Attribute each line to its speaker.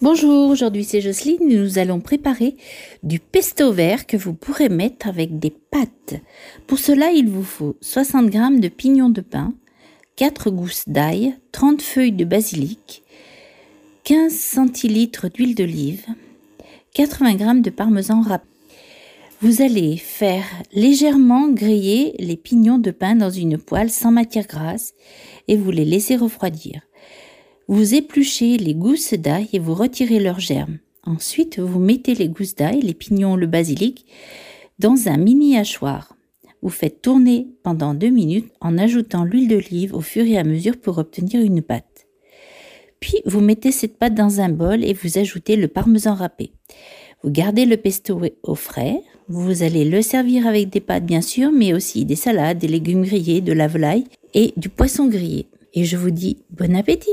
Speaker 1: Bonjour, aujourd'hui c'est Jocelyne nous allons préparer du pesto vert que vous pourrez mettre avec des pâtes. Pour cela, il vous faut 60 g de pignons de pain, 4 gousses d'ail, 30 feuilles de basilic, 15 centilitres d'huile d'olive, 80 g de parmesan râpé. Vous allez faire légèrement griller les pignons de pain dans une poêle sans matière grasse et vous les laissez refroidir. Vous épluchez les gousses d'ail et vous retirez leurs germes. Ensuite, vous mettez les gousses d'ail, les pignons, le basilic dans un mini hachoir. Vous faites tourner pendant deux minutes en ajoutant l'huile d'olive au fur et à mesure pour obtenir une pâte. Puis vous mettez cette pâte dans un bol et vous ajoutez le parmesan râpé. Vous gardez le pesto au frais. Vous allez le servir avec des pâtes bien sûr, mais aussi des salades, des légumes grillés, de la volaille et du poisson grillé. Et je vous dis bon appétit